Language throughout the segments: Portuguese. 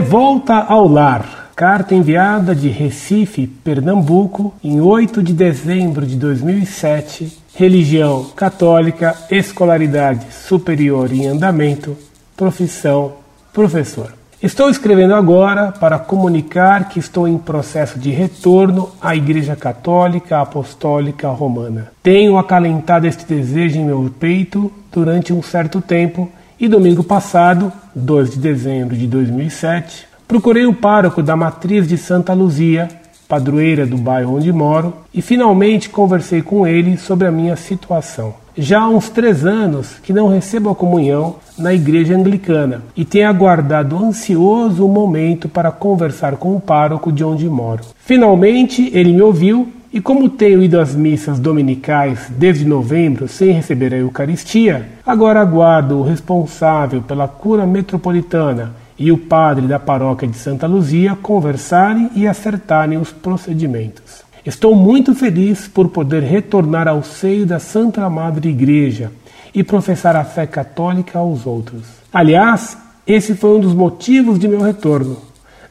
De volta ao lar. Carta enviada de Recife, Pernambuco, em 8 de dezembro de 2007. Religião católica, escolaridade superior em andamento, profissão professor. Estou escrevendo agora para comunicar que estou em processo de retorno à Igreja Católica Apostólica Romana. Tenho acalentado este desejo em meu peito durante um certo tempo e domingo passado, 2 de dezembro de 2007, procurei o pároco da matriz de Santa Luzia, padroeira do bairro onde moro, e finalmente conversei com ele sobre a minha situação. Já há uns três anos que não recebo a comunhão na igreja anglicana e tenho aguardado ansioso o momento para conversar com o pároco de onde moro. Finalmente ele me ouviu e como tenho ido às missas dominicais desde novembro sem receber a Eucaristia, agora aguardo o responsável pela cura metropolitana e o padre da paróquia de Santa Luzia conversarem e acertarem os procedimentos. Estou muito feliz por poder retornar ao seio da Santa Madre Igreja e professar a fé católica aos outros. Aliás, esse foi um dos motivos de meu retorno.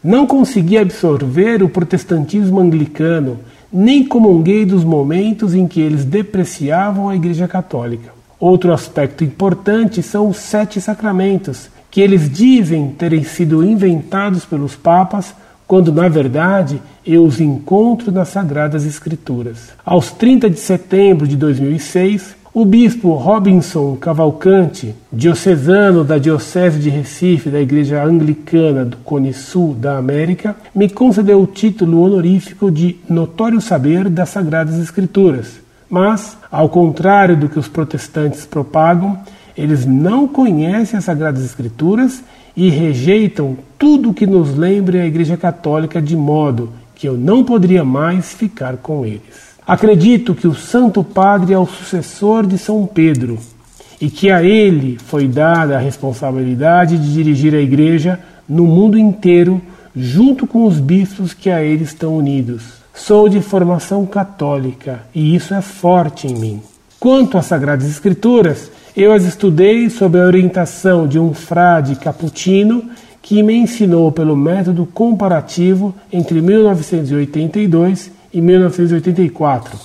Não consegui absorver o protestantismo anglicano, nem comunguei dos momentos em que eles depreciavam a Igreja Católica. Outro aspecto importante são os sete sacramentos, que eles dizem terem sido inventados pelos papas quando na verdade eu os encontro nas Sagradas Escrituras. Aos 30 de setembro de 2006, o bispo Robinson Cavalcante, diocesano da Diocese de Recife da Igreja Anglicana do Cone Sul da América, me concedeu o título honorífico de Notório Saber das Sagradas Escrituras. Mas, ao contrário do que os protestantes propagam, eles não conhecem as Sagradas Escrituras e rejeitam tudo que nos lembre a Igreja Católica, de modo que eu não poderia mais ficar com eles. Acredito que o Santo Padre é o sucessor de São Pedro e que a ele foi dada a responsabilidade de dirigir a Igreja no mundo inteiro, junto com os bispos que a ele estão unidos. Sou de formação católica e isso é forte em mim. Quanto às Sagradas Escrituras, eu as estudei sob a orientação de um frade caputino que me ensinou pelo método comparativo entre 1982 e 1984.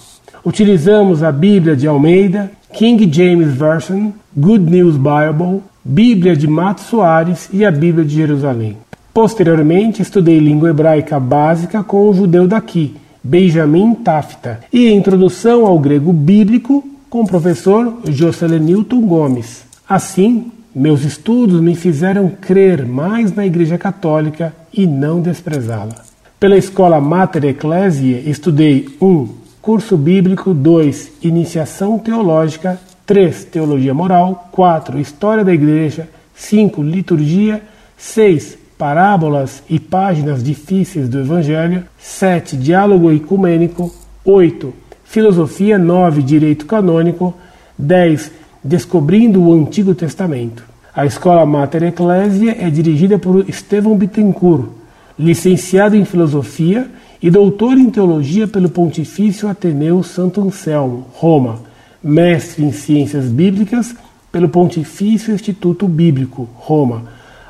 Utilizamos a Bíblia de Almeida, King James Version, Good News Bible, Bíblia de Mato Soares e a Bíblia de Jerusalém. Posteriormente, estudei língua hebraica básica com o judeu daqui, Benjamin Tafta, e introdução ao grego bíblico com o professor Jocelenilton Gomes. Assim, meus estudos me fizeram crer mais na Igreja Católica e não desprezá-la. Pela escola Mater Ecclesiae, estudei 1. Um, curso bíblico 2. Iniciação teológica 3. Teologia moral 4. História da Igreja 5. Liturgia 6. Parábolas e páginas difíceis do Evangelho 7. Diálogo ecumênico 8 Filosofia 9, Direito Canônico, 10, Descobrindo o Antigo Testamento. A Escola Mater Ecclesia é dirigida por Estevão Bittencourt, licenciado em Filosofia e doutor em Teologia pelo Pontifício Ateneu Santo Anselmo, Roma, mestre em Ciências Bíblicas pelo Pontifício Instituto Bíblico, Roma,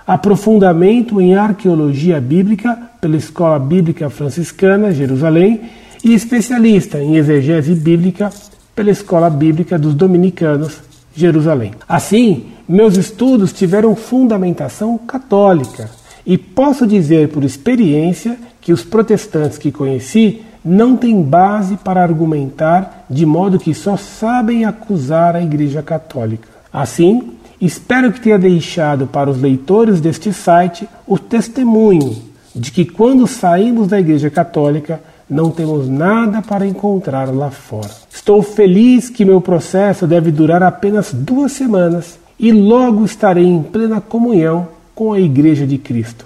aprofundamento em Arqueologia Bíblica pela Escola Bíblica Franciscana, Jerusalém, e especialista em exegese bíblica pela Escola Bíblica dos Dominicanos, Jerusalém. Assim, meus estudos tiveram fundamentação católica e posso dizer por experiência que os protestantes que conheci não têm base para argumentar de modo que só sabem acusar a Igreja Católica. Assim, espero que tenha deixado para os leitores deste site o testemunho de que quando saímos da Igreja Católica não temos nada para encontrar lá fora. Estou feliz que meu processo deve durar apenas duas semanas e logo estarei em plena comunhão com a Igreja de Cristo.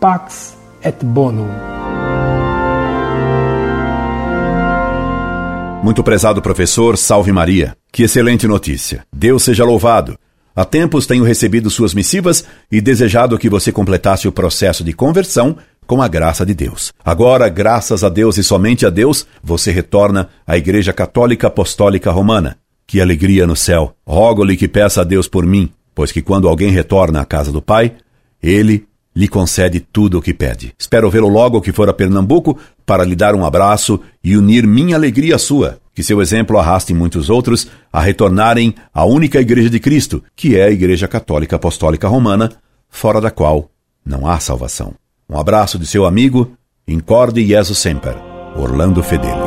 Pax et Bonum. Muito prezado professor, salve Maria. Que excelente notícia. Deus seja louvado. Há tempos tenho recebido suas missivas e desejado que você completasse o processo de conversão com a graça de Deus. Agora, graças a Deus e somente a Deus, você retorna à Igreja Católica Apostólica Romana. Que alegria no céu! Rogo-lhe que peça a Deus por mim, pois que quando alguém retorna à casa do Pai, ele lhe concede tudo o que pede. Espero vê-lo logo que for a Pernambuco para lhe dar um abraço e unir minha alegria à sua. Que seu exemplo arraste muitos outros a retornarem à única Igreja de Cristo, que é a Igreja Católica Apostólica Romana, fora da qual não há salvação. Um abraço de seu amigo, Incorde Jesus Semper, Orlando Fedeli.